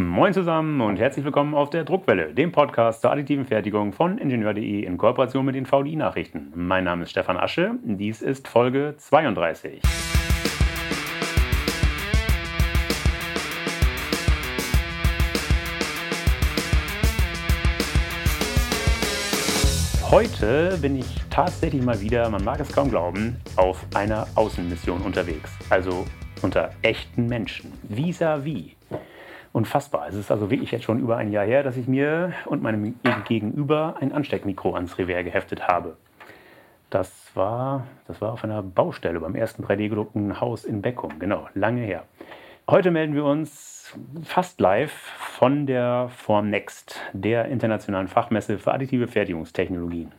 Moin zusammen und herzlich willkommen auf der Druckwelle, dem Podcast zur additiven Fertigung von Ingenieur.de in Kooperation mit den VDI-Nachrichten. Mein Name ist Stefan Asche, dies ist Folge 32. Heute bin ich tatsächlich mal wieder, man mag es kaum glauben, auf einer Außenmission unterwegs. Also unter echten Menschen. Vis-à-vis. Unfassbar. Es ist also wirklich jetzt schon über ein Jahr her, dass ich mir und meinem Gegenüber ein Ansteckmikro ans Revers geheftet habe. Das war, das war auf einer Baustelle beim ersten 3D-gedruckten Haus in Beckum. Genau, lange her. Heute melden wir uns fast live von der Formnext, der internationalen Fachmesse für additive Fertigungstechnologien.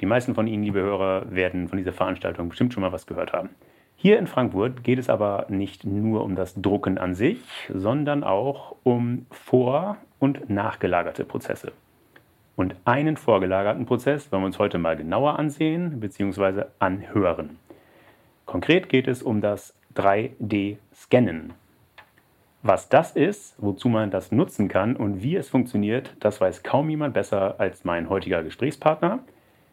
Die meisten von Ihnen, liebe Hörer, werden von dieser Veranstaltung bestimmt schon mal was gehört haben. Hier in Frankfurt geht es aber nicht nur um das Drucken an sich, sondern auch um vor- und nachgelagerte Prozesse. Und einen vorgelagerten Prozess wollen wir uns heute mal genauer ansehen bzw. anhören. Konkret geht es um das 3D-Scannen. Was das ist, wozu man das nutzen kann und wie es funktioniert, das weiß kaum jemand besser als mein heutiger Gesprächspartner.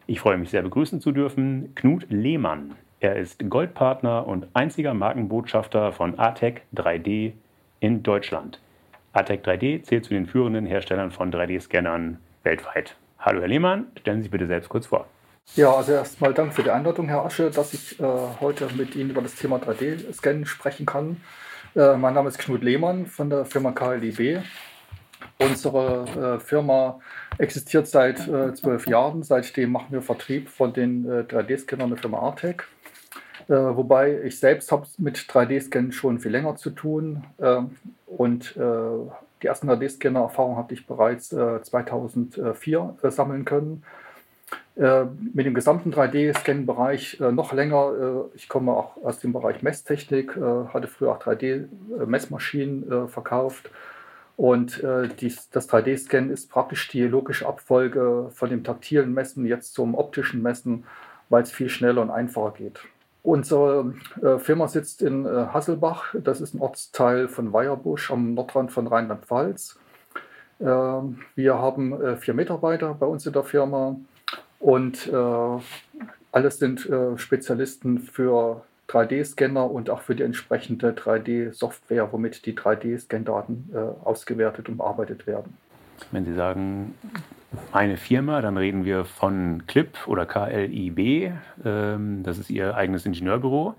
Ich freue mich sehr begrüßen zu dürfen, Knut Lehmann. Er ist Goldpartner und einziger Markenbotschafter von ATEC 3D in Deutschland. ATEC 3D zählt zu den führenden Herstellern von 3D-Scannern weltweit. Hallo Herr Lehmann, stellen Sie sich bitte selbst kurz vor. Ja, also erstmal Dank für die Einladung, Herr Asche, dass ich äh, heute mit Ihnen über das Thema 3D-Scannen sprechen kann. Äh, mein Name ist Knut Lehmann von der Firma KLIB. Unsere äh, Firma existiert seit äh, zwölf Jahren. Seitdem machen wir Vertrieb von den 3D-Scannern der Firma Artec. Äh, wobei ich selbst habe mit 3D-Scannen schon viel länger zu tun. Äh, und äh, die ersten 3D-Scanner-Erfahrungen hatte ich bereits 2004 äh, sammeln können. Äh, mit dem gesamten 3D-Scan-Bereich äh, noch länger. ich komme auch aus dem Bereich Messtechnik, hatte früher auch 3D-Messmaschinen verkauft. Und dies, das 3D-Scan ist praktisch die logische Abfolge von dem taktilen Messen jetzt zum optischen Messen, weil es viel schneller und einfacher geht. Unsere äh, Firma sitzt in äh, Hasselbach. Das ist ein Ortsteil von Weierbusch am Nordrand von Rheinland-Pfalz. Äh, wir haben äh, vier Mitarbeiter bei uns in der Firma und alles sind Spezialisten für 3D-Scanner und auch für die entsprechende 3D-Software, womit die 3D-Scan-Daten ausgewertet und bearbeitet werden. Wenn Sie sagen, eine Firma, dann reden wir von Clip oder KLIB. Ähm, das ist Ihr eigenes Ingenieurbüro.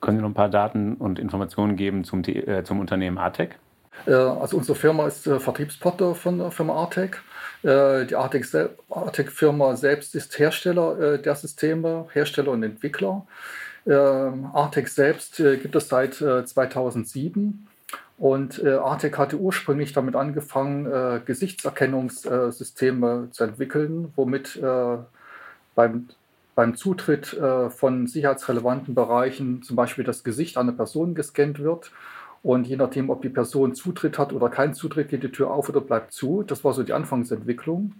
Können Sie noch ein paar Daten und Informationen geben zum, äh, zum Unternehmen Artec? Äh, also unsere Firma ist äh, Vertriebspartner von der Firma Artec. Äh, die Artec-Firma selbst ist Hersteller äh, der Systeme, Hersteller und Entwickler. Ähm, Artec selbst äh, gibt es seit 2007 und äh, Artec hatte ursprünglich damit angefangen, äh, Gesichtserkennungssysteme zu entwickeln, womit äh, beim, beim Zutritt äh, von sicherheitsrelevanten Bereichen zum Beispiel das Gesicht einer Person gescannt wird. Und je nachdem, ob die Person Zutritt hat oder keinen Zutritt, geht die Tür auf oder bleibt zu. Das war so die Anfangsentwicklung.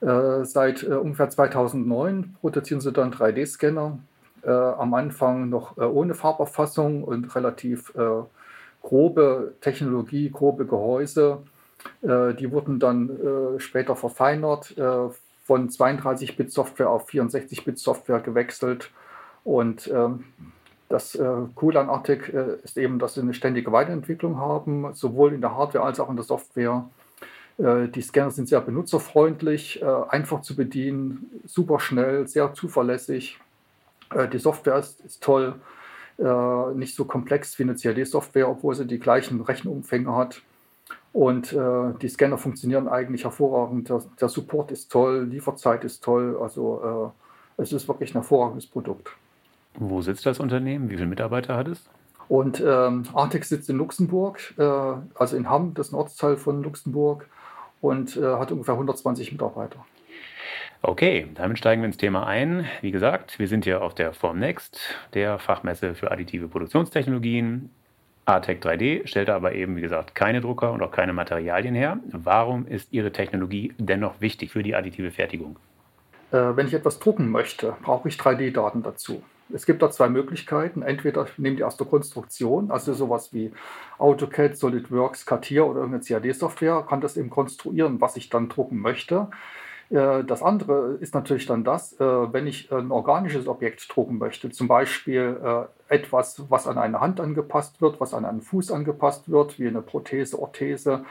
Äh, seit äh, ungefähr 2009 produzieren sie dann 3D-Scanner. am Anfang noch ohne Farberfassung und relativ grobe Technologie, grobe Gehäuse. Äh, die wurden dann äh, später verfeinert, äh, von 32-Bit-Software auf 64-Bit-Software gewechselt. Und ähm, das Coole an äh, ist eben, dass sie eine ständige Weiterentwicklung haben, sowohl in der Hardware als auch in der Software. Die Scanner sind sehr benutzerfreundlich, einfach zu bedienen, super schnell, sehr zuverlässig. die Software ist, ist toll äh, nicht so komplex wie eine CAD-Software, obwohl sie die gleichen Rechenumfänge hat. Und äh, die Scanner funktionieren eigentlich hervorragend. Der, der, Support ist toll, Lieferzeit ist toll. Also äh, es ist wirklich ein hervorragendes Produkt. Wo sitzt das Unternehmen? Wie viele Mitarbeiter hat es? Und ähm, Artex sitzt in Luxemburg, äh, also in Hamm, das ist ein Ortsteil von Luxemburg, und äh, hat ungefähr 120 Mitarbeiter. Okay, damit steigen wir ins Thema ein. Wie gesagt, wir sind hier auf der Formnext, der Fachmesse für additive Produktionstechnologien. ATEC 3D stellt aber eben, wie gesagt, keine Drucker und auch keine Materialien her. Warum ist Ihre Technologie dennoch wichtig für die additive Fertigung? Äh, wenn ich etwas drucken möchte, brauche ich 3D-Daten dazu. Es gibt da zwei Möglichkeiten. Entweder ich nehme die aus der Konstruktion, also sowas wie AutoCAD, SolidWorks, CATIA oder irgendeine CAD-Software, kann das eben konstruieren, was ich dann drucken möchte. Äh, das andere ist natürlich dann das, äh, wenn ich ein organisches Objekt drucken möchte, zum Beispiel äh, etwas, was an eine Hand angepasst wird, was an einen Fuß angepasst wird, wie eine Prothese, Orthese,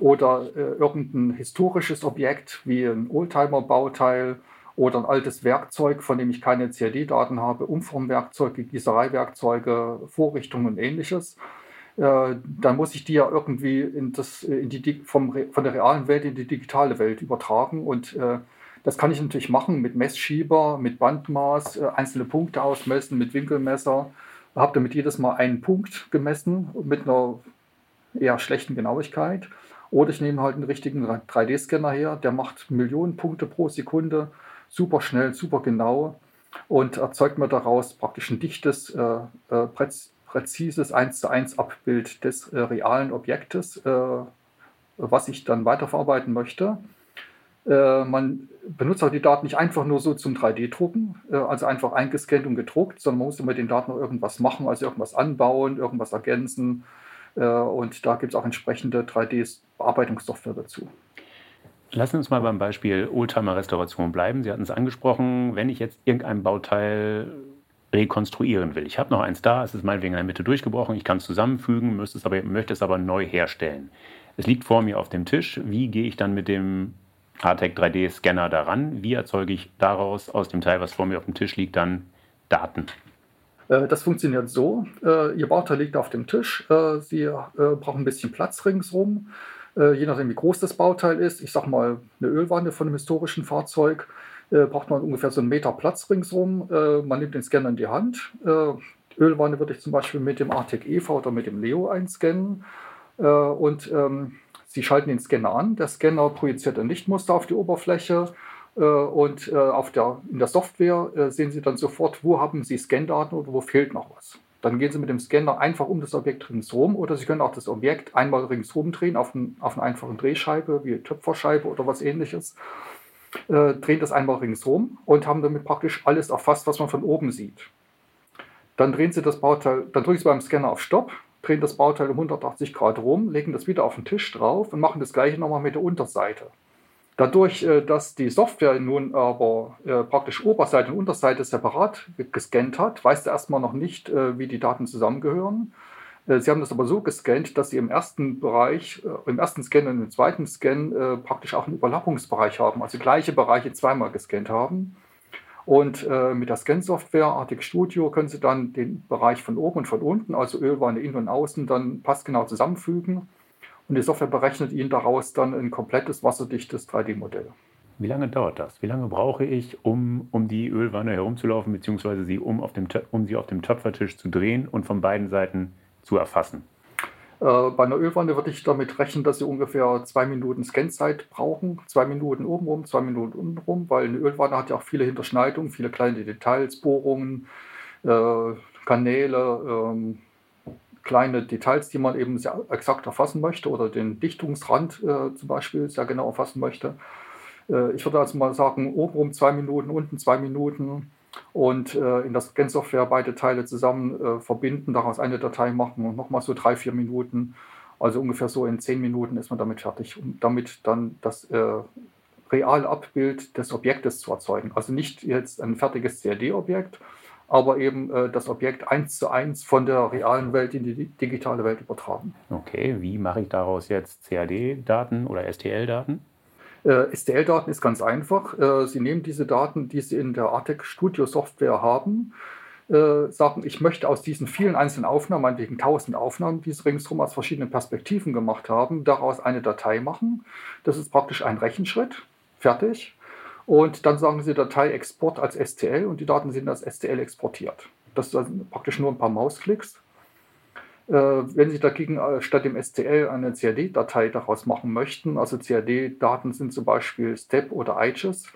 oder irgendein historisches Objekt wie ein Oldtimer-Bauteil oder ein altes Werkzeug, von dem ich keine CAD-Daten habe, Umformwerkzeuge, Gießereiwerkzeuge, Vorrichtungen und ähnliches. äh, dann muss ich die ja irgendwie in das, in die, vom, von der realen Welt in die digitale Welt übertragen. Und äh, das kann ich natürlich machen mit Messschieber, mit Bandmaß, äh, einzelne Punkte ausmessen, mit Winkelmesser. Habe damit jedes Mal einen Punkt gemessen mit einer eher schlechten Genauigkeit. Oder ich nehme halt einen richtigen 3D-Scanner her, der macht Millionen Punkte pro Sekunde, super schnell, super genau und erzeugt mir daraus praktisch ein dichtes, äh, äh, präzises 1 zu 1 Abbild des äh, realen Objektes, äh, was ich dann weiterverarbeiten möchte. Äh, man benutzt auch die Daten nicht einfach nur so zum 3D-Drucken, äh, also einfach eingescannt und gedruckt, sondern man muss mit den Daten noch irgendwas machen, also irgendwas anbauen, irgendwas ergänzen. Äh, und da gibt es auch entsprechende 3D-Bearbeitungssoftware dazu. Lassen Sie uns mal beim Beispiel Oldtimer-Restauration bleiben. Sie hatten es angesprochen, wenn ich jetzt irgendein Bauteil rekonstruieren will. Ich habe noch eins da, es ist meinetwegen in der Mitte durchgebrochen, ich kann es zusammenfügen, möchte es, aber, möchte es aber neu herstellen. Es liegt vor mir auf dem Tisch. Wie gehe ich dann mit dem Artec 3D-Scanner daran? Wie erzeuge ich daraus aus dem Teil, was vor mir auf dem Tisch liegt, dann Daten? Äh, das funktioniert so. Äh, Ihr Bauteil liegt auf dem Tisch. Äh, Sie brauchen ein bisschen Platz ringsrum. Je nachdem, wie groß das Bauteil ist. Ich sage mal, eine Ölwanne von einem historischen Fahrzeug äh, braucht man ungefähr so einen Meter Platz ringsrum. Äh, man nimmt den Scanner in die Hand. Äh, Ölwanne würde ich zum Beispiel mit dem Artec EV oder mit dem Leo einscannen. Äh, und ähm, Sie schalten den Scanner an. Der Scanner projiziert ein Lichtmuster auf die Oberfläche. Äh, und auf der, in der Software sehen Sie dann sofort, wo haben Sie Scandaten oder wo fehlt noch was. Dann gehen Sie mit dem Scanner einfach um das Objekt ringsherum oder Sie können auch das Objekt einmal ringsherum drehen auf, ein, auf einer einfachen Drehscheibe wie Töpferscheibe oder was ähnliches äh, drehen das einmal ringsherum und haben damit praktisch alles erfasst, was man von oben sieht. Dann drehen Sie das Bauteil, dann drücken Sie beim Scanner auf Stopp, drehen das Bauteil um 180 Grad rum, legen das wieder auf den Tisch drauf und machen das gleiche nochmal mit der Unterseite. Dadurch, äh, dass die Software nun aber äh, praktisch Oberseite und Unterseite separat gescannt hat, weiß er erstmal noch nicht, äh, wie die Daten zusammengehören. Äh, Sie haben das aber so gescannt, dass Sie im ersten Bereich, äh, im ersten Scan und im zweiten Scan äh, praktisch auch einen Überlappungsbereich haben, also gleiche Bereiche zweimal gescannt haben. Und mit der Scan-Software Arctic Studio können Sie dann den Bereich von oben und von unten, also Ölwanne innen und außen, dann passgenau zusammenfügen. Und die Software berechnet Ihnen daraus dann ein komplettes wasserdichtes 3D-Modell. Wie lange dauert das? Wie lange brauche ich, um, um die Ölwanne herumzulaufen, beziehungsweise sie um, auf dem, um sie auf dem Töpfertisch zu drehen und von beiden Seiten zu erfassen? Äh, bei einer Ölwanne würde ich damit rechnen, dass Sie ungefähr zwei Minuten Scanzeit brauchen. Zwei Minuten obenrum, zwei Minuten untenrum, weil eine Ölwanne hat ja auch viele Hinterschneidungen, viele kleine Details, Bohrungen, äh, Kanäle, ähm, kleine Details, die man eben sehr exakt erfassen möchte oder den Dichtungsrand äh, zum Beispiel sehr genau erfassen möchte. Ich würde also mal sagen, obenrum zwei Minuten, unten zwei Minuten und äh, in der Scan-Software beide Teile zusammen äh, verbinden, daraus eine Datei machen und nochmal so drei, vier Minuten. Also ungefähr so in zehn Minuten ist man damit fertig, um damit dann das äh, reale Abbild des Objektes zu erzeugen. Also nicht jetzt ein fertiges CAD-Objekt, aber eben äh, das Objekt eins zu eins von der realen Welt in die digitale Welt übertragen. Okay, wie mache ich daraus jetzt CAD-Daten oder STL-Daten? Äh, STL-Daten ist ganz einfach. Äh, Sie nehmen diese Daten, die Sie in der Artec Studio Software haben, äh, sagen, ich möchte aus diesen vielen einzelnen Aufnahmen, meinetwegen tausend Aufnahmen, die Sie ringsherum aus verschiedenen Perspektiven gemacht haben, daraus eine Datei machen. Das ist praktisch ein Rechenschritt. Fertig. Und dann sagen Sie Datei Export als STL und die Daten sind als STL exportiert. Das ist praktisch nur ein paar Mausklicks. Äh, wenn Sie dagegen äh, statt dem STL eine CAD-Datei daraus machen möchten, also CAD-Daten sind zum Beispiel STEP oder IGES,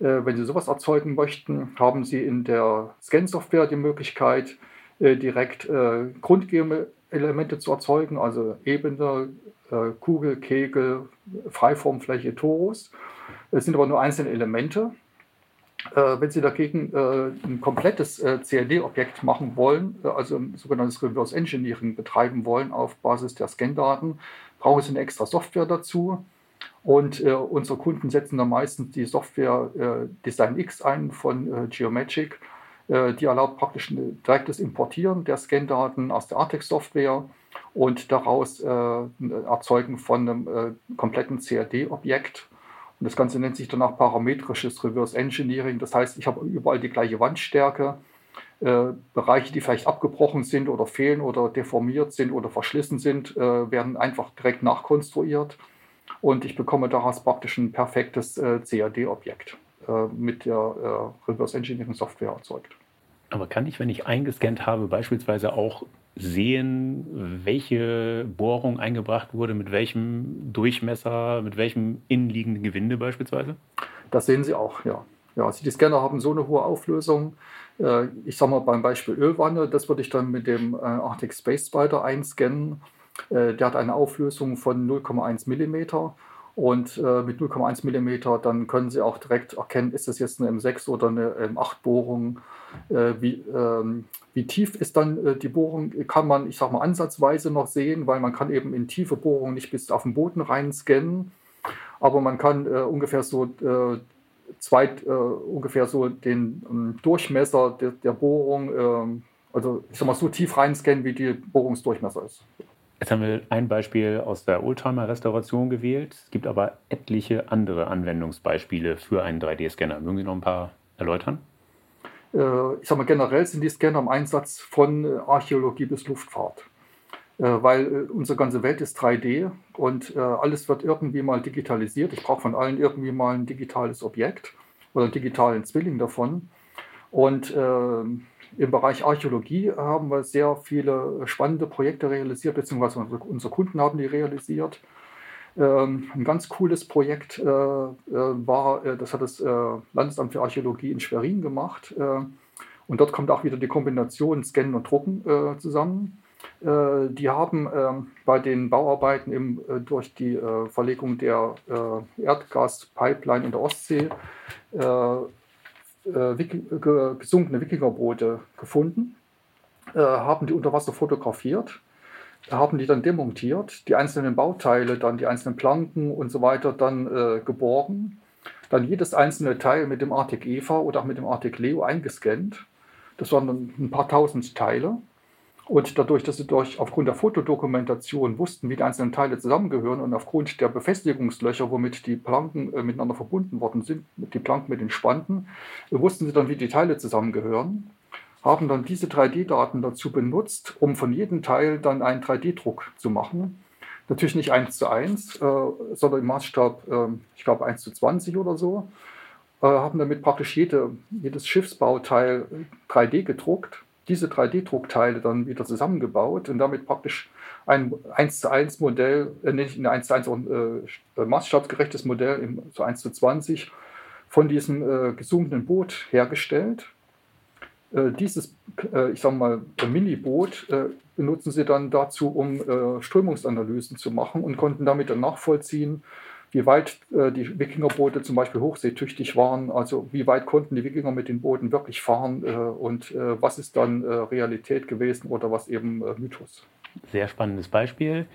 äh, wenn Sie sowas erzeugen möchten, haben Sie in der Scan-Software die Möglichkeit, direkt Grundelemente zu erzeugen, also Ebene, Kugel, Kegel, Freiformfläche, Torus. Es sind aber nur einzelne Elemente wenn Sie dagegen äh, ein komplettes äh, CAD-Objekt machen wollen, äh, also ein sogenanntes Reverse Engineering betreiben wollen auf Basis der Scan-Daten, brauchen Sie eine extra Software dazu. Und äh, unsere Kunden setzen dann meistens die Software äh, Design X ein von Geomagic. die erlaubt praktisch ein direktes Importieren der Scan-Daten aus der Artex-Software und daraus Erzeugen von einem kompletten CAD-Objekt und das Ganze nennt sich danach parametrisches Reverse Engineering. Das heißt, ich habe überall die gleiche Wandstärke. Äh, Bereiche, die vielleicht abgebrochen sind oder fehlen oder deformiert sind oder verschlissen sind, äh, werden einfach direkt nachkonstruiert. Und ich bekomme daraus praktisch ein perfektes äh, CAD-Objekt äh, mit der äh, Reverse Engineering Software erzeugt. Aber kann ich, wenn ich eingescannt habe, beispielsweise auch sehen, welche Bohrung eingebracht wurde, mit welchem Durchmesser, mit welchem innenliegenden Gewinde beispielsweise? Das sehen Sie auch, ja. Ja, also die Scanner haben so eine hohe Auflösung. Äh, ich sage mal beim Beispiel Ölwanne, das würde ich dann mit dem äh, Arctic Space Spider einscannen. Äh, der hat eine Auflösung von 0,1 mm und mit 0,1 mm dann können Sie auch direkt erkennen, ist das jetzt eine M6 oder eine M8-Bohrung äh, wie, ähm, wie tief ist dann äh, die Bohrung, kann man, ich sag mal, ansatzweise noch sehen, weil man kann eben in tiefe Bohrungen nicht bis auf den Boden rein scannen, aber man kann äh, ungefähr so äh, zweit, äh, ungefähr so den ähm, Durchmesser der, der Bohrung, ähm, also ich sag mal, so tief reinscannen, wie die Bohrungsdurchmesser ist. Jetzt haben wir ein Beispiel aus der Oldtimer-Restauration gewählt. Es gibt aber etliche andere Anwendungsbeispiele für einen 3D-Scanner. Mögen Sie noch ein paar erläutern? Äh, ich sage mal, generell sind die Scanner im Einsatz von äh, Archäologie bis Luftfahrt. Äh, weil unsere ganze Welt ist 3D und alles wird irgendwie mal digitalisiert. Ich brauche von allen irgendwie mal ein digitales Objekt oder einen digitalen Zwilling davon. Und im Bereich Archäologie haben wir sehr viele spannende Projekte realisiert, beziehungsweise unsere Kunden haben die realisiert. Ähm, ein ganz cooles Projekt äh, äh, war, äh, das hat das Landesamt für Archäologie in Schwerin gemacht. und dort kommt auch wieder die Kombination Scannen und Drucken zusammen. die haben ähm, bei den Bauarbeiten durch die Verlegung der Erdgaspipeline in der Ostsee gesunkene Wikingerboote gefunden, haben die unter Wasser fotografiert haben die dann demontiert, die einzelnen Bauteile, dann die einzelnen Planken und so weiter dann äh, geborgen, dann jedes einzelne Teil mit dem Arctic Eva oder auch mit dem Arctic Leo eingescannt. Das waren ein paar tausend Teile. Und dadurch, dass sie durch, aufgrund der Fotodokumentation wussten, wie die einzelnen Teile zusammengehören und aufgrund der Befestigungslöcher, womit die Planken äh, miteinander verbunden worden sind, die Planken mit den Spanten, äh, wussten sie dann, wie die Teile zusammengehören haben dann diese 3D-Daten dazu benutzt, um von jedem Teil dann einen 3D-Druck zu machen. Natürlich nicht 1 zu 1, äh, sondern im Maßstab, äh, ich glaube 1 zu 20 oder so. Äh, haben damit praktisch jede, jedes Schiffsbauteil 3D gedruckt, diese 3D-Druckteile dann wieder zusammengebaut und damit praktisch ein 1 zu 1 Modell, äh, nicht ein 1 zu 1, äh, maßstabsgerechtes Modell im, so 1 zu 20 von diesem äh, gesunkenen Boot hergestellt. Äh, dieses, äh, ich sage mal, Mini-Boot äh, benutzen sie dann dazu, um Strömungsanalysen zu machen und konnten damit dann nachvollziehen, wie weit die Wikingerboote zum Beispiel hochseetüchtig waren, also wie weit konnten die Wikinger mit den Booten wirklich fahren und was ist dann Realität gewesen oder was eben Mythos. Sehr spannendes Beispiel.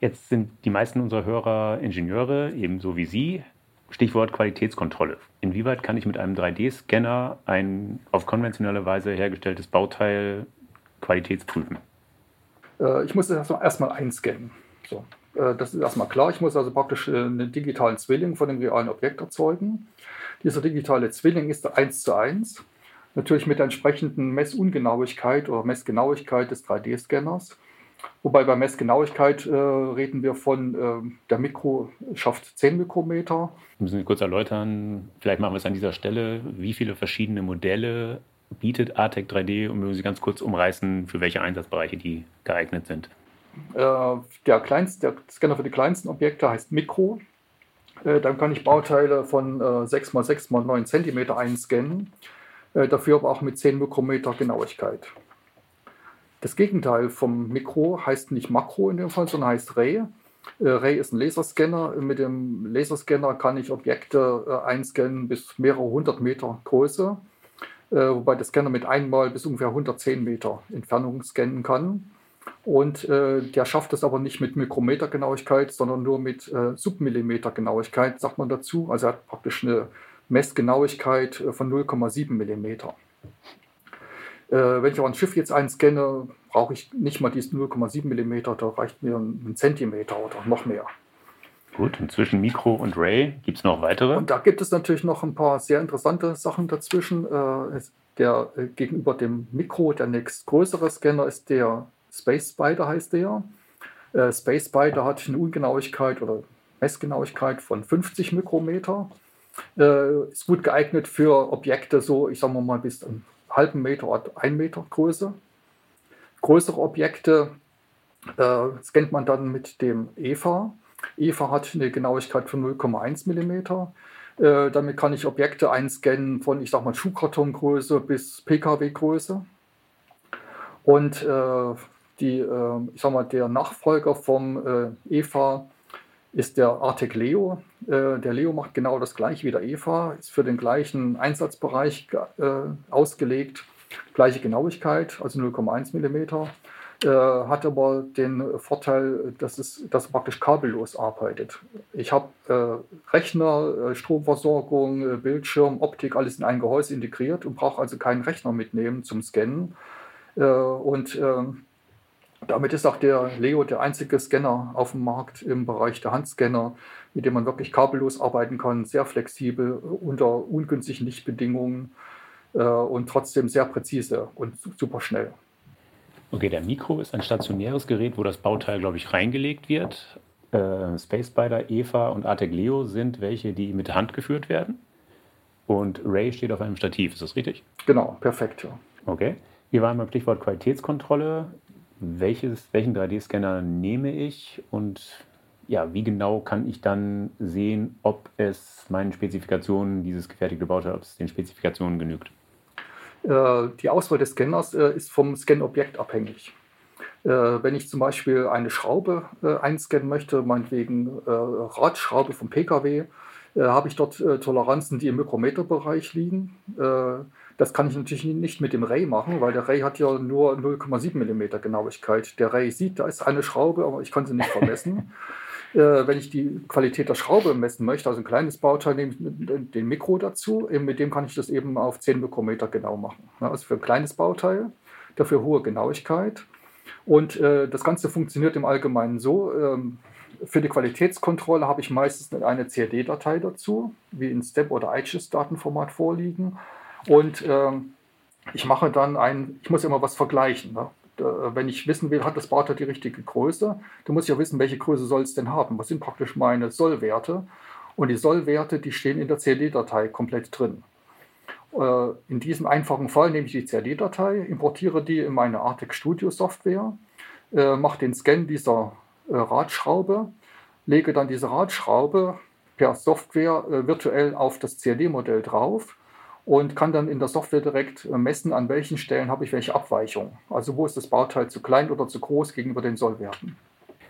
Jetzt sind die meisten unserer Hörer Ingenieure, ebenso wie Sie. Stichwort Qualitätskontrolle. Inwieweit kann ich mit einem 3D-Scanner ein auf konventionelle Weise hergestelltes Bauteil qualitätsprüfen? Äh, ich muss das erstmal einscannen. So. Äh, das ist erstmal klar. Ich muss also praktisch äh, einen digitalen Zwilling von dem realen Objekt erzeugen. Dieser digitale Zwilling ist 1 zu 1. Natürlich mit der entsprechenden Messungenauigkeit oder Messgenauigkeit des 3D-Scanners. Wobei bei Messgenauigkeit äh, reden wir von, äh, der Mikro schafft 10 Mikrometer. Müssen Sie kurz erläutern, vielleicht machen wir es an dieser Stelle, wie viele verschiedene Modelle bietet ATEC 3D und mögen Sie ganz kurz umreißen, für welche Einsatzbereiche die geeignet sind? Äh, der, kleinste, der Scanner für die kleinsten Objekte heißt Mikro. Äh, dann kann ich Bauteile von 6 x 6 x 9 cm einscannen, äh, dafür aber auch mit 10 Mikrometer Genauigkeit. Das Gegenteil vom Mikro heißt nicht Makro in dem Fall, sondern heißt Ray. Äh, Ray ist ein Laserscanner. Mit dem Laserscanner kann ich Objekte äh, einscannen bis mehrere hundert Meter Größe, äh, wobei der Scanner mit einmal bis ungefähr 110 Meter Entfernung scannen kann. Und äh, der schafft es aber nicht mit Mikrometergenauigkeit, sondern nur mit äh, Submillimetergenauigkeit, sagt man dazu. Also er hat praktisch eine Messgenauigkeit äh, von 0,7 Millimeter. Äh, wenn ich aber ein Schiff jetzt einscanne, brauche ich nicht mal diesen 0,7 mm, da reicht mir ein Zentimeter oder noch mehr. Gut, und zwischen Mikro und Ray gibt es noch weitere? Und da gibt es natürlich noch ein paar sehr interessante Sachen dazwischen. Äh, der äh, gegenüber dem Mikro, der nächstgrößere Scanner ist der Space Spider, heißt der. Äh, Space Spider hat eine Ungenauigkeit oder Messgenauigkeit von 50 Mikrometer. Ist gut geeignet für Objekte so, ich sage mal bis einen halben Meter oder ein Meter Größe. Größere Objekte äh, scannt man dann mit dem EVA. EVA hat eine Genauigkeit von 0,1 mm. Äh, damit kann ich Objekte einscannen von, ich sag mal, Schuhkartongröße bis PKW-Größe. Und äh, die, äh, ich sag mal, der Nachfolger vom äh, EVA ist der Artec Leo. Äh, der Leo macht genau das gleiche wie der EVA, ist für den gleichen Einsatzbereich äh, ausgelegt, gleiche Genauigkeit, also 0,1 mm. Äh, hat aber den Vorteil, dass es, dass praktisch kabellos arbeitet. Ich habe äh, Rechner, Stromversorgung, Bildschirm, Optik, alles in ein Gehäuse integriert und brauche also keinen Rechner mitnehmen zum Scannen. Und ähm, damit ist auch der Leo der einzige Scanner auf dem Markt im Bereich der Handscanner, mit dem man wirklich kabellos arbeiten kann, sehr flexibel, unter ungünstigen Lichtbedingungen äh, und trotzdem sehr präzise und super schnell. Okay, der Mikro ist ein stationäres Gerät, wo das Bauteil, glaube ich, reingelegt wird. Äh, Space Spider, Eva und Artec Leo sind welche, die mit Hand geführt werden. Und Ray steht auf einem Stativ, ist das richtig? Genau, perfekt. Ja. Okay. Hier war einmal Stichwort Qualitätskontrolle welches, welchen 3D-Scanner nehme ich und ja, wie genau kann ich dann sehen, ob es meinen Spezifikationen, dieses gefertigte Bauteil, ob es den Spezifikationen genügt? Äh, die Auswahl des Scanners äh, ist vom Scan-Objekt abhängig. Äh, wenn ich zum Beispiel eine Schraube einscannen möchte, meinetwegen Radschraube vom Pkw, habe ich dort Toleranzen, die im Mikrometerbereich liegen. Das kann ich natürlich nicht mit dem Ray machen, weil der Ray hat ja nur 0,7 mm Genauigkeit. Der Ray sieht, da ist eine Schraube, aber ich kann sie nicht vermessen. äh, wenn ich die Qualität der Schraube messen möchte, also ein kleines Bauteil, nehme ich den Mikro dazu. Mit dem kann ich das eben auf 10 Mikrometer genau machen. Also für ein kleines Bauteil, dafür hohe Genauigkeit. Und äh, das Ganze funktioniert im Allgemeinen so. Für die Qualitätskontrolle habe ich meistens eine CAD-Datei dazu, wie in Step- oder IGES-Datenformat vorliegen. Und ähm, ich mache dann ein, ich muss immer was vergleichen. Ne? wenn ich wissen will, hat das Bauteil die richtige Größe, dann muss ich ja wissen, welche Größe soll es denn haben. Was sind praktisch meine Sollwerte? Und die Sollwerte, die stehen in der CAD-Datei komplett drin. Äh, in diesem einfachen Fall nehme ich die CAD-Datei, importiere die in meine Artec Studio Software, äh, mache den Scan dieser äh, Radschraube, lege dann diese Radschraube per Software virtuell auf das CAD-Modell drauf und kann dann in der Software direkt äh, messen, an welchen Stellen habe ich welche Abweichung. Also wo ist das Bauteil zu klein oder zu groß gegenüber den Sollwerten.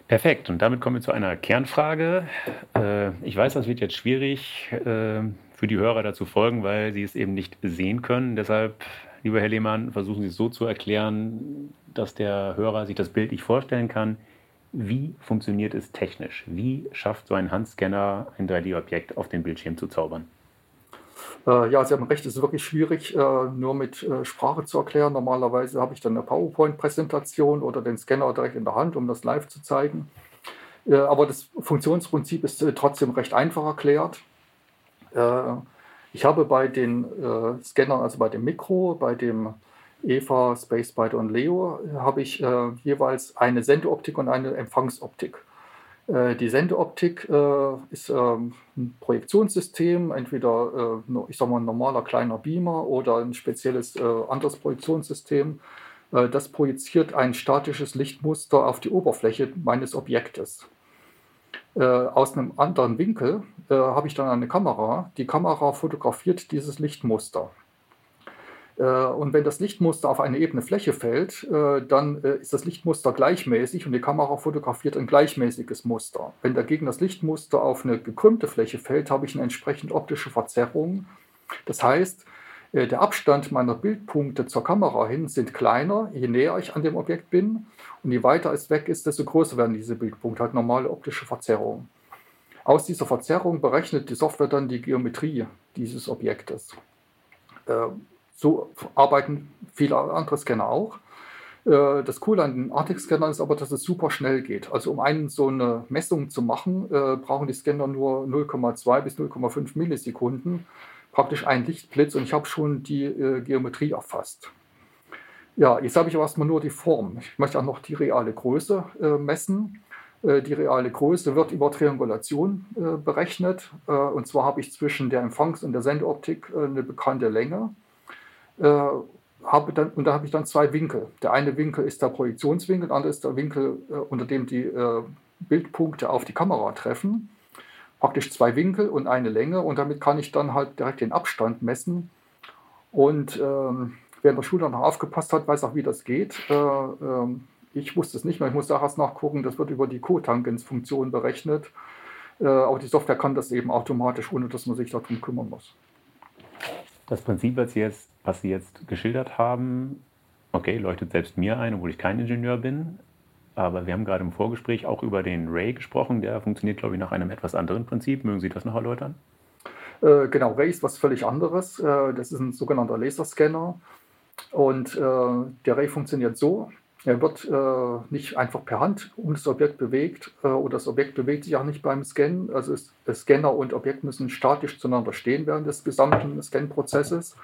Perfekt. Und damit kommen wir zu einer Kernfrage. Äh, ich weiß, das wird jetzt schwierig äh, für die Hörer dazu folgen, weil sie es eben nicht sehen können. Deshalb, lieber Herr Lehmann, versuchen Sie es so zu erklären, dass der Hörer sich das Bild nicht vorstellen kann. Wie funktioniert es technisch? Wie schafft so ein Handscanner ein 3D-Objekt auf den Bildschirm zu zaubern? Äh, ja, Sie haben recht, es ist wirklich schwierig, äh, nur mit äh, Sprache zu erklären. Normalerweise habe ich dann eine PowerPoint-Präsentation oder den Scanner direkt in der Hand, um das live zu zeigen. Aber das Funktionsprinzip ist trotzdem recht einfach erklärt. Ich habe bei den Scannern, also bei dem Mikro, bei dem EVA, Space Spider und Leo, habe ich jeweils eine Sendeoptik und eine Empfangsoptik. Äh, die Sendeoptik äh, ist ähm, ein Projektionssystem, entweder äh, ich sag mal, ein normaler kleiner Beamer oder ein spezielles anderes Projektionssystem. das projiziert ein statisches Lichtmuster auf die Oberfläche meines Objektes. aus einem anderen Winkel habe ich dann eine Kamera. Die Kamera fotografiert dieses Lichtmuster. Äh, und wenn das Lichtmuster auf eine ebene Fläche fällt, äh, dann äh, ist das Lichtmuster gleichmäßig und die Kamera fotografiert ein gleichmäßiges Muster. Wenn dagegen das Lichtmuster auf eine gekrümmte Fläche fällt, habe ich eine entsprechend optische Verzerrung. Das heißt, der Abstand meiner Bildpunkte zur Kamera hin sind kleiner, je näher ich an dem Objekt bin. Und je weiter es weg ist, desto größer werden diese Bildpunkte, hat normale optische Verzerrung. Aus dieser Verzerrung berechnet die Software dann die Geometrie dieses Objektes. So arbeiten viele andere Scanner auch. Äh, das Coole an den Arctic-Scannern ist aber, dass es super schnell geht. Also um einen so eine Messung zu machen, äh, brauchen die Scanner nur 0,2 bis 0,5 Millisekunden, praktisch ein Lichtblitz und ich habe schon die äh, Geometrie erfasst. Ja, jetzt habe ich aber erstmal nur die Form. Ich möchte auch noch die reale Größe messen. Die reale Größe wird über Triangulation berechnet. Und zwar habe ich zwischen der Empfangs- und der Sendeoptik eine bekannte Länge habe dann, und da habe ich dann zwei Winkel. Der eine Winkel ist der Projektionswinkel, der andere ist der Winkel, äh, unter dem die äh, Bildpunkte auf die Kamera treffen. Praktisch zwei Winkel und eine Länge und damit kann ich dann halt direkt den Abstand messen. Und ähm, wer in der Schule noch aufgepasst hat, weiß auch, wie das geht. Äh, ähm, ich wusste es nicht mehr, ich auch erst nachgucken, das wird über die Cotangensfunktion berechnet. Äh, aber die Software kann das eben automatisch, ohne dass man sich darum kümmern muss. Das Prinzip, was Sie jetzt, was Sie jetzt geschildert haben, okay, leuchtet selbst mir ein, obwohl ich kein Ingenieur bin. Aber wir haben gerade im Vorgespräch auch über den Ray gesprochen. Der funktioniert, glaube ich, nach einem etwas anderen Prinzip. Mögen Sie das noch erläutern? Äh, genau, Ray ist was völlig anderes. Äh, das ist ein sogenannter Laserscanner. Und äh, der Ray funktioniert so, er wird äh, nicht einfach per Hand um das Objekt bewegt äh, oder das Objekt bewegt sich auch nicht beim Scannen. Also ist, Scanner und Objekt müssen statisch zueinander stehen während des gesamten Scan-Prozesses.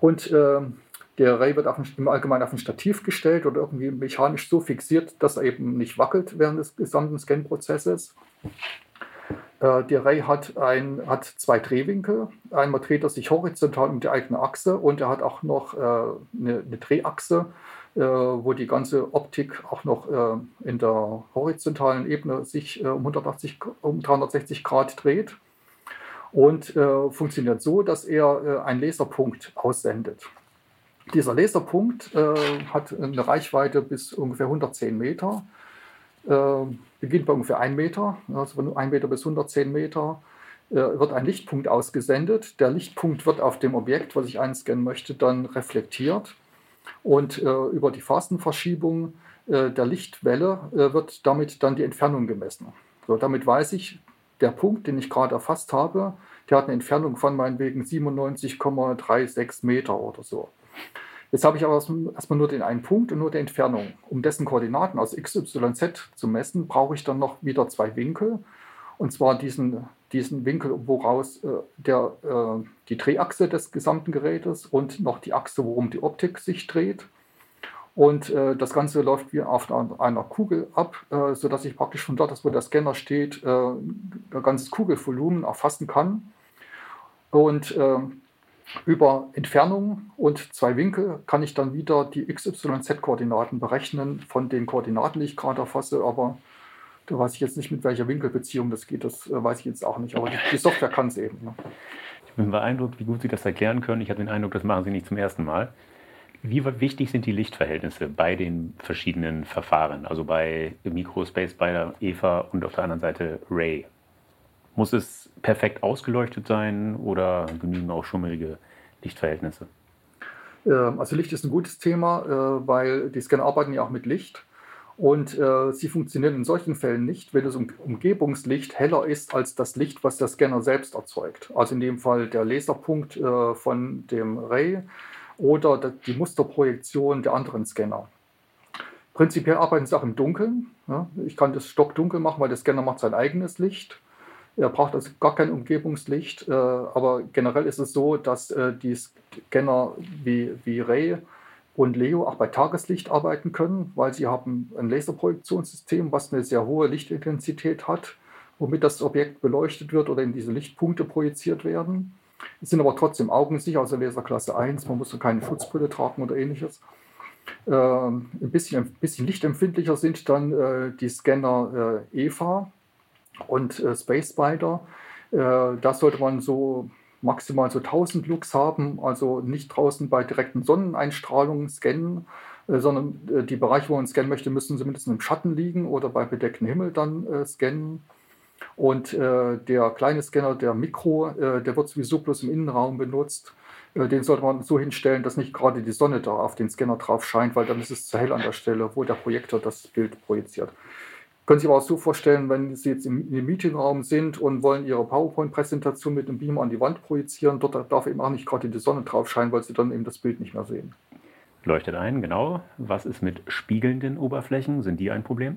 Und äh, der Array wird auf ein, im Allgemeinen auf ein Stativ gestellt oder irgendwie mechanisch so fixiert, dass er eben nicht wackelt während des gesamten Scan-Prozesses. Äh, der Array hat, ein, hat zwei Drehwinkel. Einmal dreht er sich horizontal um die eigene Achse und er hat auch noch äh, eine, eine Drehachse, wo die ganze Optik auch noch äh, in der horizontalen Ebene sich äh, um, 180, um 360 Grad dreht und funktioniert so, dass er einen Laserpunkt aussendet. Dieser Laserpunkt hat eine Reichweite bis ungefähr 110 Meter, beginnt bei ungefähr 1 Meter, also von 1 Meter bis 110 Meter wird ein Lichtpunkt ausgesendet. Der Lichtpunkt wird auf dem Objekt, was ich einscannen möchte, dann reflektiert und äh, über die Phasenverschiebung äh, der Lichtwelle äh, wird damit dann die Entfernung gemessen. So, damit weiß ich, der Punkt, den ich gerade erfasst habe, der hat eine Entfernung von meinetwegen 97,36 Meter oder so. Jetzt habe ich aber erstmal nur den einen Punkt und nur die Entfernung. Um dessen Koordinaten aus x, y, z zu messen, brauche ich dann noch wieder zwei Winkel. Und zwar diesen, diesen Winkel, woraus äh, der, äh, die Drehachse des gesamten Gerätes und noch die Achse, worum die Optik sich dreht. Und äh, das Ganze läuft wie auf einer Kugel ab, äh, sodass ich praktisch von dort, wo der Scanner steht, äh, ein ganzes Kugelvolumen erfassen kann. Und äh, über Entfernung und zwei Winkel kann ich dann wieder die XYZ-Koordinaten berechnen von den Koordinaten, die ich gerade erfasse. Aber da weiß ich jetzt nicht, mit welcher Winkelbeziehung das geht, das äh, weiß ich jetzt auch nicht. Aber die, die Software kann es eben. Ne? Ich bin beeindruckt, wie gut Sie das erklären können. Ich habe den Eindruck, das machen Sie nicht zum ersten Mal. Wie wichtig sind die Lichtverhältnisse bei den verschiedenen Verfahren? Also bei Microspace, bei der EVA und auf der anderen Seite Ray. Muss es perfekt ausgeleuchtet sein oder genügen auch schummelige Lichtverhältnisse? Ähm, also Licht ist ein gutes Thema, äh, weil die Scanner arbeiten ja auch mit Licht. Und äh, sie funktionieren in solchen Fällen nicht, wenn das um Umgebungslicht heller ist als das Licht, was der Scanner selbst erzeugt. Also in dem Fall der Laserpunkt äh, von dem Ray oder die Musterprojektion der anderen Scanner. Prinzipiell arbeiten sie auch im Dunkeln. Ja. Ich kann das stockdunkel machen, weil der Scanner macht sein eigenes Licht. Er braucht also gar kein Umgebungslicht. Äh, aber generell ist es so, dass äh, die Scanner wie, wie Ray und Leo auch bei Tageslicht arbeiten können, weil sie haben ein Laserprojektionssystem, was eine sehr hohe Lichtintensität hat, womit das Objekt beleuchtet wird oder in diese Lichtpunkte projiziert werden. Es sind aber trotzdem augensicher, also Laserklasse 1, man muss keine Schutzbrille tragen oder ähnliches. Äh, ein, bisschen, ein bisschen lichtempfindlicher sind dann äh, die Scanner äh, EVA und äh, Space Spider. Äh, da sollte man so maximal so 1000 Lux haben, also nicht draußen bei direkten Sonneneinstrahlungen scannen, äh, sondern äh, die Bereiche, wo man scannen möchte, müssen zumindest im Schatten liegen oder bei bedecktem Himmel dann äh, scannen. Und der kleine Scanner, der Mikro, der wird sowieso bloß im Innenraum benutzt. Den sollte man so hinstellen, dass nicht gerade die Sonne da auf den Scanner drauf scheint, weil dann ist es zu hell an der Stelle, wo der Projektor das Bild projiziert. Können Sie sich aber auch so vorstellen, wenn Sie jetzt im, im Meetingraum sind und wollen Ihre PowerPoint-Präsentation mit einem Beamer an die Wand projizieren, dort darf eben auch nicht gerade die Sonne drauf scheinen, weil Sie dann eben das Bild nicht mehr sehen. Leuchtet ein, genau. Was ist mit spiegelnden Oberflächen? Sind die ein Problem?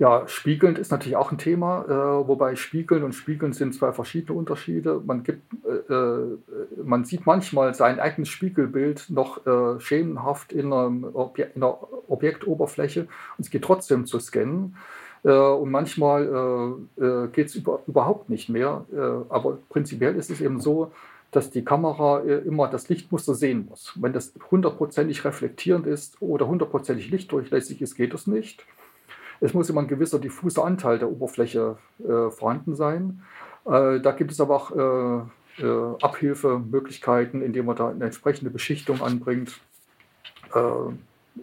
Ja, spiegelnd ist natürlich auch ein Thema, äh, wobei Spiegeln und Spiegeln sind zwei verschiedene Unterschiede. Man, gibt, äh, äh man sieht manchmal sein eigenes Spiegelbild noch äh, schemenhaft in, Obje in, einer Objektoberfläche und es geht trotzdem zu scannen. Äh, und manchmal äh, geht es über, überhaupt nicht mehr. aber prinzipiell ist es eben so, dass die Kamera immer das Lichtmuster sehen muss. Wenn das hundertprozentig reflektierend ist oder hundertprozentig lichtdurchlässig ist, geht es nicht. Es muss immer ein gewisser diffuser Anteil der Oberfläche äh, vorhanden sein. Äh, da gibt es aber auch äh, äh Abhilfemöglichkeiten, indem man da eine entsprechende Beschichtung anbringt. Äh,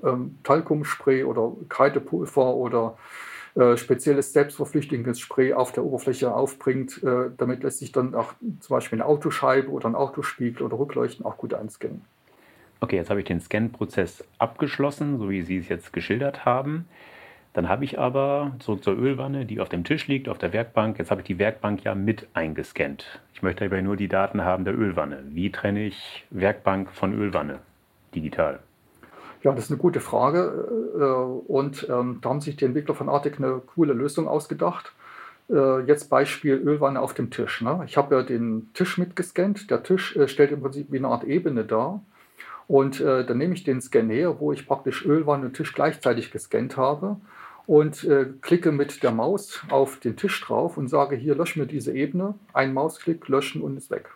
ähm, Talkumspray oder Kreidepulver oder äh, spezielles selbstverflüchtigendes Spray auf der Oberfläche aufbringt. damit lässt sich dann auch zum Beispiel eine Autoscheibe oder ein Autospiegel oder Rückleuchten auch gut einscannen. Okay, jetzt habe ich den Scan-Prozess abgeschlossen, so wie Sie es jetzt geschildert haben. Dann habe ich aber zurück zur Ölwanne, die auf dem Tisch liegt, auf der Werkbank. Jetzt habe ich die Werkbank ja mit eingescannt. Ich möchte aber nur die Daten haben der Ölwanne. Wie trenne ich Werkbank von Ölwanne digital? Ja, das ist eine gute Frage. Äh, und ähm, da haben sich die Entwickler von Arctic eine coole Lösung ausgedacht. Äh, jetzt Beispiel Ölwanne auf dem Tisch. Ne? Ich habe ja den Tisch mitgescannt. Der Tisch äh, stellt im Prinzip wie eine Art Ebene dar. Und dann nehme ich den Scan her, wo ich praktisch Ölwanne und Tisch gleichzeitig gescannt habe und äh, klicke mit der Maus auf den Tisch drauf und sage hier, lösch mir diese Ebene. Ein Mausklick, löschen und ist weg.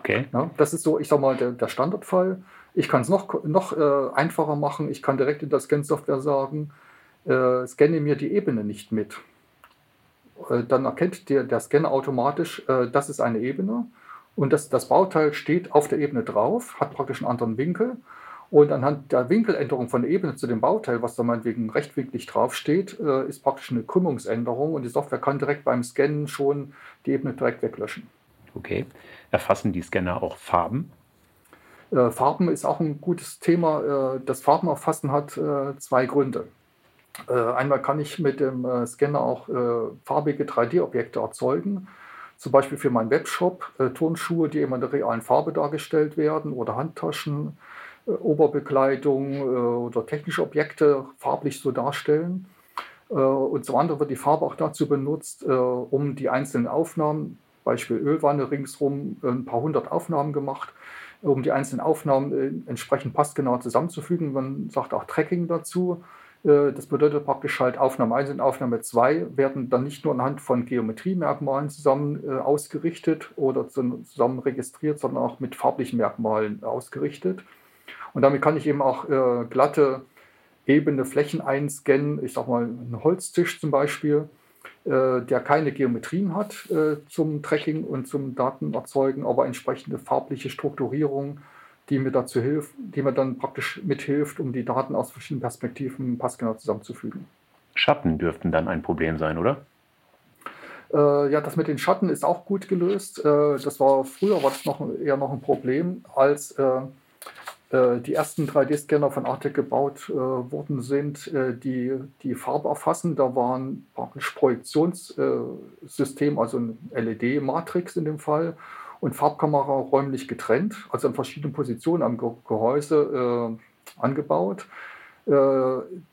Okay. Ja, das ist so, ich sag mal, der, der Standardfall. Ich kann es noch, noch äh, einfacher machen. Ich kann direkt in der Scan-Software sagen, äh, scanne mir die Ebene nicht mit. Äh, dann erkennt der, der Scanner automatisch, äh, das ist eine Ebene und das, das Bauteil steht auf der Ebene drauf, hat praktisch einen anderen Winkel und anhand der Winkeländerung von der Ebene zu dem Bauteil, was da meinetwegen rechtwinklig draufsteht, äh, ist praktisch eine Krümmungsänderung und die Software kann direkt beim Scannen schon die Ebene direkt weglöschen. Okay. Erfassen die Scanner auch Farben? Äh, Farben ist auch ein gutes Thema. Äh, das Farbenerfassen hat äh, zwei Gründe. Äh, einmal kann ich mit dem äh, Scanner auch farbige 3D-Objekte erzeugen zum Beispiel für meinen Webshop äh, Turnschuhe, die immer in der realen Farbe dargestellt werden oder Handtaschen äh, Oberbekleidung äh, oder technische Objekte farblich so darstellen. Äh, und zum anderen wird die Farbe auch dazu benutzt, um die einzelnen Aufnahmen, Beispiel Ölwanne ringsrum, ein paar hundert Aufnahmen gemacht, um die einzelnen Aufnahmen entsprechend passgenau zusammenzufügen. Man sagt auch Tracking dazu. Das bedeutet praktisch halt Aufnahme 1 und Aufnahme 2 werden dann nicht nur anhand von Geometriemerkmalen zusammen ausgerichtet oder zusammen registriert, sondern auch mit farblichen Merkmalen ausgerichtet. Und damit kann ich eben auch äh, glatte, ebene Flächen einscannen. Ich sage mal, einen Holztisch zum Beispiel, äh, der keine Geometrien hat äh, zum Tracking und zum Datenerzeugen, aber entsprechende farbliche Strukturierung, die mir dazu hilft, die mir dann praktisch mithilft, um die Daten aus verschiedenen Perspektiven passgenau zusammenzufügen. Schatten dürften dann ein Problem sein, oder? Äh, ja, das mit den Schatten ist auch gut gelöst. Äh, das war früher war das noch eher noch ein Problem, als äh, äh, die ersten 3D-Scanner von Artec gebaut äh, worden sind, äh, die die Farbe erfassen. Da war ein Projektionssystem, also ein LED-Matrix in dem Fall, und Farbkamera räumlich getrennt, also an verschiedenen Positionen am Ge Gehäuse äh, angebaut. Äh,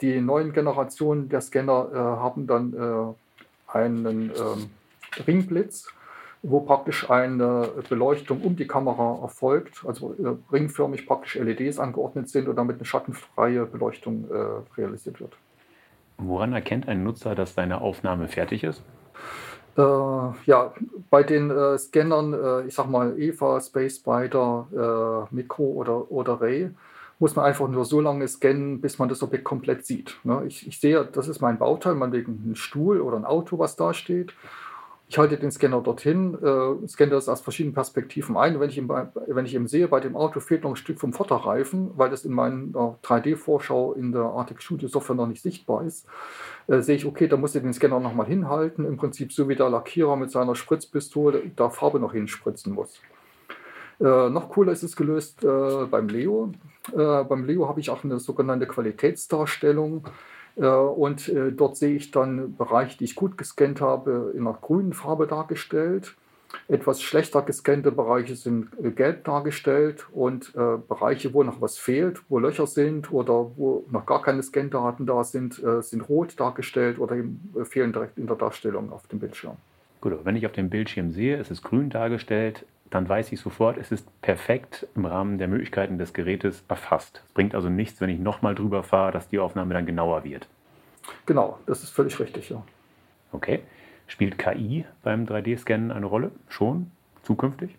die neuen Generationen der Scanner äh, haben dann einen ähm, Ringblitz wo praktisch eine Beleuchtung um die Kamera erfolgt, also äh, ringförmig praktisch LEDs angeordnet sind und damit eine schattenfreie Beleuchtung äh, realisiert wird. Woran erkennt ein Nutzer, dass seine Aufnahme fertig ist? Äh, ja, bei den äh, Scannern, äh, ich sag mal EVA, Space Spider, äh, Micro oder, oder Ray, muss man einfach nur so lange scannen, bis man das Objekt komplett sieht. Ne? Ich, ich sehe, das ist mein Bauteil, meinetwegen ein Stuhl oder ein Auto, was da steht. Ich halte den Scanner dorthin, äh, scanne das aus verschiedenen Perspektiven ein. wenn ich, eben, wenn ich eben sehe, bei dem Auto fehlt noch ein Stück vom Vorderreifen, weil das in meiner 3D-Vorschau in der Arctic Studio Software noch nicht sichtbar ist, äh, sehe ich, okay, da muss ich den Scanner nochmal hinhalten. Im Prinzip so wie der Lackierer mit seiner Spritzpistole da Farbe noch hinspritzen muss. Äh, noch cooler ist es gelöst äh, beim Leo. Äh, beim Leo habe ich auch eine sogenannte Qualitätsdarstellung. Äh, und äh, dort sehe ich dann Bereiche, die ich gut gescannt habe, in einer grünen Farbe dargestellt. Etwas schlechter gescannte Bereiche sind äh, gelb dargestellt und Bereiche, wo noch was fehlt, wo Löcher sind oder wo noch gar keine Scan-Daten da sind, sind rot dargestellt oder fehlen direkt in der Darstellung auf dem Bildschirm. Gut, wenn ich auf dem Bildschirm sehe, es ist grün dargestellt, dann weiß ich sofort, es ist perfekt im Rahmen der Möglichkeiten des Gerätes erfasst. Es bringt also nichts, wenn ich nochmal drüber fahre, dass die Aufnahme dann genauer wird. Genau, das ist völlig richtig, ja. Okay. Spielt KI beim 3D-Scannen eine Rolle? Schon? Zukünftig?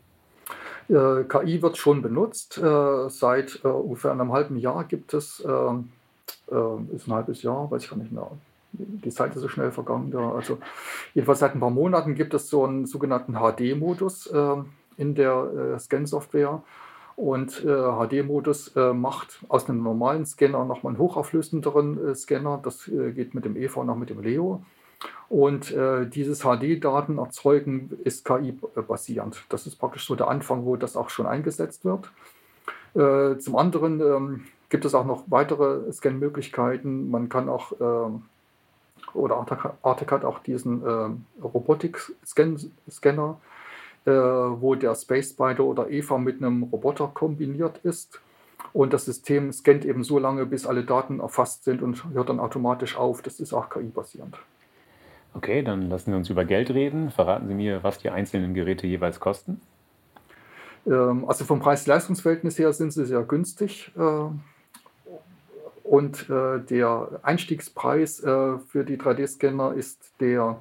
Äh, KI wird schon benutzt. Äh, seit äh, ungefähr einem halben Jahr gibt es, ähm, äh, ist ein halbes Jahr, weiß ich gar nicht mehr, die Zeit ist so schnell vergangen. Ja. Also jedenfalls seit ein paar Monaten gibt es so einen sogenannten HD-Modus ähm, in der äh, Scan-Software. Und äh, HD-Modus äh, macht aus einem normalen Scanner nochmal einen hochauflösenderen äh, Scanner. Das äh, geht mit dem EVA noch mit dem Leo. Und äh, dieses HD-Daten erzeugen ist KI-basierend. Das ist praktisch so der Anfang, wo das auch schon eingesetzt wird. Äh, zum anderen ähm, gibt es auch noch weitere Scan-Möglichkeiten. Man kann auch, ähm, oder Artec hat auch diesen ähm, Robotik-Scanner äh, wo der Space Spider oder Eva mit einem Roboter kombiniert ist. Und das System scannt eben so lange, bis alle Daten erfasst sind und hört dann automatisch auf. Das ist auch KI-basierend. Okay, dann lassen Sie uns über Geld reden. Verraten Sie mir, was die einzelnen Geräte jeweils kosten. Ähm, also vom Preis-Leistungs-Verhältnis her sind sie sehr günstig. Äh, und äh, der Einstiegspreis für die 3D-Scanner ist der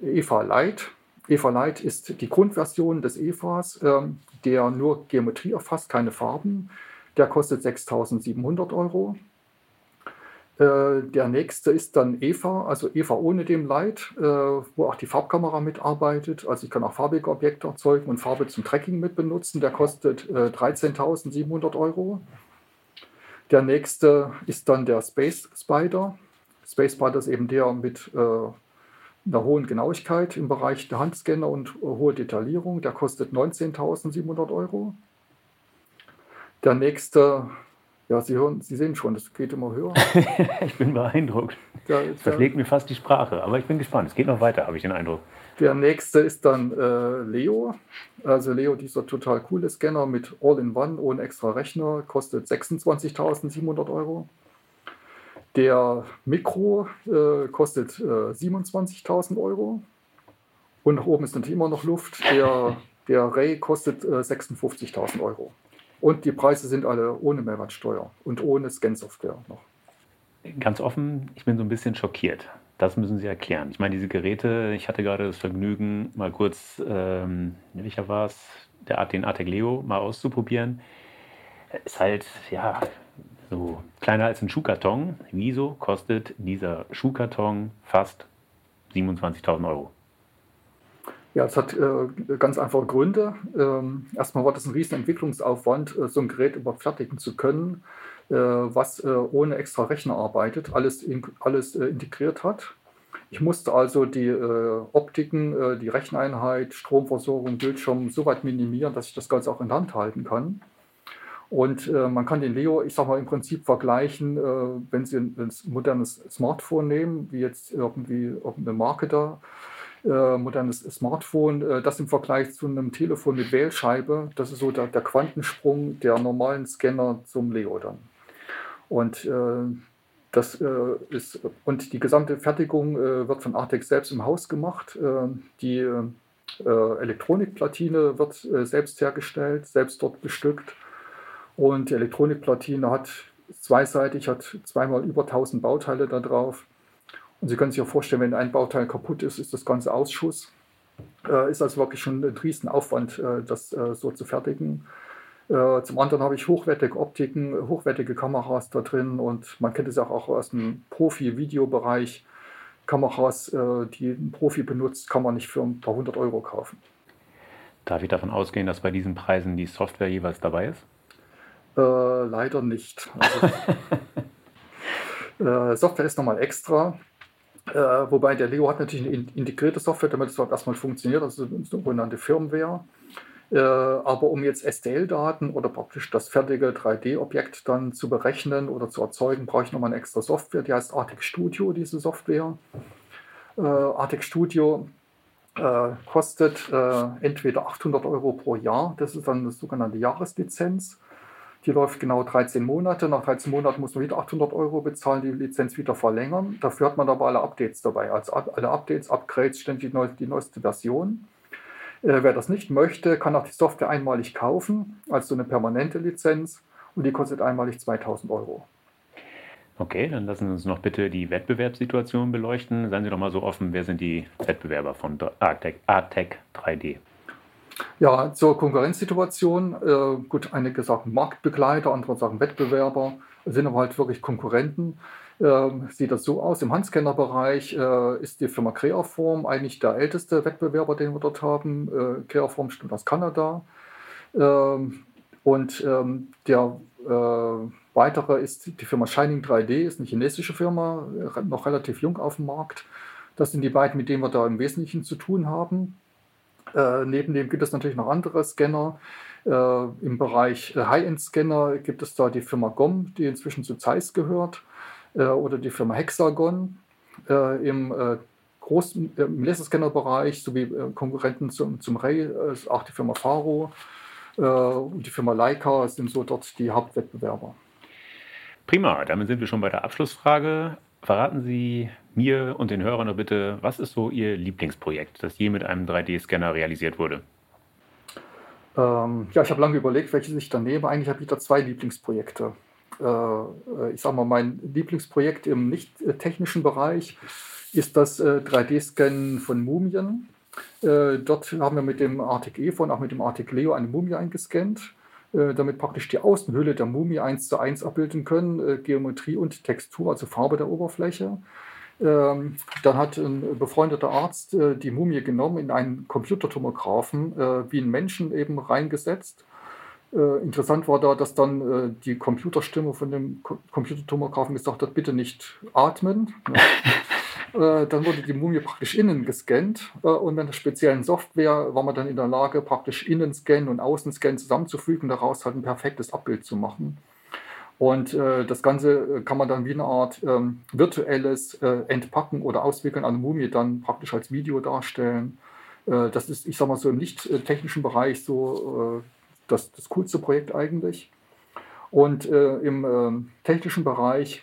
EVA Lite EVA Lite ist die Grundversion des EVAs, ähm, der nur Geometrie erfasst, keine Farben. Der kostet 6.700 Euro. Äh, der nächste ist dann EVA, also EVA ohne dem Light, äh, wo auch die Farbkamera mitarbeitet. Also ich kann auch farbige Objekte erzeugen und Farbe zum Tracking mit benutzen. Der kostet äh, 13.700 Euro. Der nächste ist dann der Space Spider. Space Spider ist eben der mit äh, einer hohen Genauigkeit im Bereich der Handscanner und hohe Detaillierung. Der kostet 19.700 Euro. Der nächste, ja, Sie, hören, Sie sehen schon, das geht immer höher. ich bin beeindruckt. Der, das verlegt mir fast die Sprache, aber ich bin gespannt. Es geht noch weiter, habe ich den Eindruck. Der nächste ist dann äh, Leo. Also Leo, dieser total coole Scanner mit All-in-One ohne extra Rechner, kostet 26.700 Euro. Der Mikro äh, kostet äh, 27.000 Euro. Und nach oben ist natürlich immer noch Luft. Der, der Ray kostet äh, 56.000 Euro. Und die Preise sind alle ohne Mehrwertsteuer und ohne Scan-Software noch. Ganz offen, ich bin so ein bisschen schockiert. Das müssen Sie erklären. Ich meine, diese Geräte, ich hatte gerade das Vergnügen, mal kurz, ähm, welcher war es, den Artec Leo mal auszuprobieren. Ist halt, ja, so kleiner als ein Schuhkarton. Wieso kostet dieser Schuhkarton fast 27.000 Euro? Ja, das hat äh, ganz einfache Gründe. Ähm, erstmal war das ein riesen Entwicklungsaufwand, äh, so ein Gerät überhaupt fertigen zu können, äh, was äh, ohne extra Rechner arbeitet, alles, in, alles äh, integriert hat. Ich musste also die äh, Optiken, die Recheneinheit, Stromversorgung, Bildschirm so weit minimieren, dass ich das Ganze auch in Hand halten kann. Und äh, man kann den Leo, ich sag mal, im Prinzip vergleichen, äh, wenn Sie ein, ein, modernes Smartphone nehmen, wie jetzt irgendwie irgendeine Marke da, äh, modernes Smartphone, äh, das im Vergleich zu einem Telefon mit Wählscheibe, das ist so der, der Quantensprung der normalen Scanner zum Leo dann. Und äh, das äh, ist, und die gesamte Fertigung wird von Artex selbst im Haus gemacht. die Elektronikplatine wird selbst hergestellt, selbst dort bestückt. Und die Elektronikplatine hat zweiseitig, hat zweimal über 1000 Bauteile da drauf. Und Sie können sich ja vorstellen, wenn ein Bauteil kaputt ist, ist das ganze Ausschuss. Äh, ist also wirklich schon ein riesen Aufwand, äh, das äh, so zu fertigen. Äh, zum anderen habe ich hochwertige Optiken, hochwertige Kameras da drin und man kennt es ja auch aus dem Profi-Videobereich. Kameras, äh, die ein Profi benutzt, kann man nicht für ein paar hundert Euro kaufen. Darf ich davon ausgehen, dass bei diesen Preisen die Software jeweils dabei ist? Äh, leider nicht. Also, Software ist nochmal extra. Äh, wobei der Leo hat natürlich eine integrierte Software, damit es überhaupt erstmal funktioniert, also eine sogenannte Firmware. Äh, aber um jetzt STL-Daten oder praktisch das fertige 3D-Objekt dann zu berechnen oder zu erzeugen, brauche ich nochmal eine extra Software, die heißt Artec Studio, diese Software. Äh, Artec Studio äh, kostet äh, entweder 800 Euro pro Jahr, das ist dann eine sogenannte Jahreslizenz. Die läuft genau 13 Monate. Nach 13 Monaten muss man wieder 800 Euro bezahlen, die Lizenz wieder verlängern. Dafür hat man aber alle Updates dabei. Also alle Updates, Upgrades, ständig die neueste Version. Äh, wer das nicht möchte, kann auch die Software einmalig kaufen, als so eine permanente Lizenz. Und die kostet einmalig 2000 Euro. Okay, dann lassen Sie uns noch bitte die Wettbewerbssituation beleuchten. Seien Sie doch mal so offen, wer sind die Wettbewerber von Artec 3D? Ja, zur Konkurrenzsituation. Äh, gut, einige sagen Marktbegleiter, andere sagen Wettbewerber, sind aber halt wirklich Konkurrenten. Äh, sieht das so aus. Im Handscanner-Bereich äh, ist die Firma Creaform eigentlich der älteste Wettbewerber, den wir dort haben. Äh, Creaform stammt aus Kanada. Ähm, und ähm, der äh, weitere ist die Firma Shining 3D, ist eine chinesische Firma, noch relativ jung auf dem Markt. Das sind die beiden, mit denen wir da im Wesentlichen zu tun haben. Äh, neben dem gibt es natürlich noch andere Scanner. Äh, Im Bereich äh, High-End-Scanner gibt es da die Firma GOM, die inzwischen zu Zeiss gehört, äh, oder die Firma Hexagon. Äh, Im großen im Laserscanner-Bereich sowie Konkurrenten zum, zum Ray auch die Firma Faro und die Firma Leica sind so dort die Hauptwettbewerber. Prima, damit sind wir schon bei der Abschlussfrage. Verraten Sie mir und den Hörern noch bitte, was ist so Ihr Lieblingsprojekt, das je mit einem 3D-Scanner realisiert wurde? Ähm, ja, ich habe lange überlegt, welches ich da nehme. Eigentlich habe ich da zwei Lieblingsprojekte. Äh, ich sage mal, mein Lieblingsprojekt im nicht technischen Bereich ist das äh, 3D-Scannen von Mumien. Äh, dort haben wir mit dem Artic E von, auch mit dem Artic Leo eine Mumie eingescannt. Äh, damit praktisch die Außenhülle der Mumie eins zu eins abbilden können, äh, Geometrie und Textur, also Farbe der Oberfläche. Ähm, dann hat ein befreundeter Arzt äh, die Mumie genommen, in einen Computertomographen wie einen Menschen eben reingesetzt. Interessant war da, dass dann die Computerstimme von dem Co Computertomographen gesagt hat, bitte nicht atmen. Äh, dann wurde die Mumie praktisch innen gescannt äh, und mit einer speziellen Software war man dann in der Lage, praktisch Innenscan und Außenscan zusammenzufügen daraus halt ein perfektes Abbild zu machen. Und äh, das Ganze kann man dann wie eine Art ähm, virtuelles äh, Entpacken oder Auswickeln einer Mumie dann praktisch als Video darstellen. Äh, das ist, ich sag mal so, im nicht technischen Bereich so äh, das, das coolste Projekt eigentlich. Und im ähm, technischen Bereich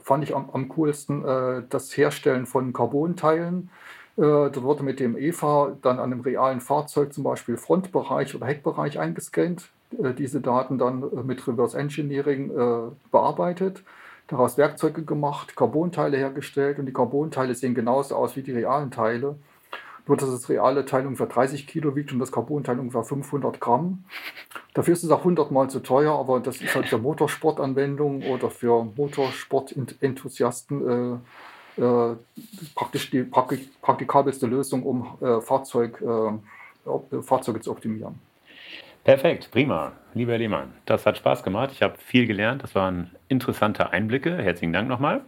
fand ich am, am coolsten äh, das Herstellen von Carbonteilen. Äh, dort wurde mit dem EVA dann an einem realen Fahrzeug zum Beispiel Frontbereich oder Heckbereich eingescannt, äh, diese Daten dann äh, mit Reverse Engineering äh, bearbeitet, daraus Werkzeuge gemacht, Carbonteile hergestellt und die Carbonteile sehen genauso aus wie die realen Teile. Nur, dass das reale Teil ungefähr 30 Kilo wiegt und das Carbonteil ungefähr 500 Gramm. Dafür ist es auch 100 Mal zu teuer, aber das ist halt für Motorsportanwendungen oder für Motorsportenthusiasten äh, äh, praktisch die praktikabelste Lösung, um äh, Fahrzeug, äh, Fahrzeuge zu optimieren. Perfekt, prima. Lieber Lehmann, das hat Spaß gemacht. Ich habe viel gelernt. Das waren interessante Einblicke. Herzlichen Dank nochmal.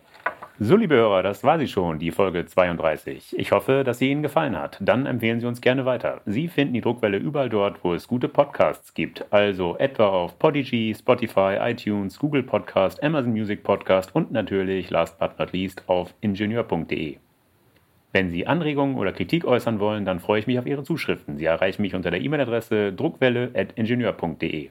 So, liebe Hörer, das war sie schon, die Folge 32. Ich hoffe, dass sie Ihnen gefallen hat. Dann empfehlen Sie uns gerne weiter. Sie finden die Druckwelle überall dort, wo es gute Podcasts gibt. Also etwa auf Podigy, Spotify, iTunes, Google Podcast, Amazon Music Podcast und natürlich, last but not least, auf ingenieur.de. Wenn Sie Anregungen oder Kritik äußern wollen, dann freue ich mich auf Ihre Zuschriften. Sie erreichen mich unter der E-Mail-Adresse druckwelle.ingenieur.de.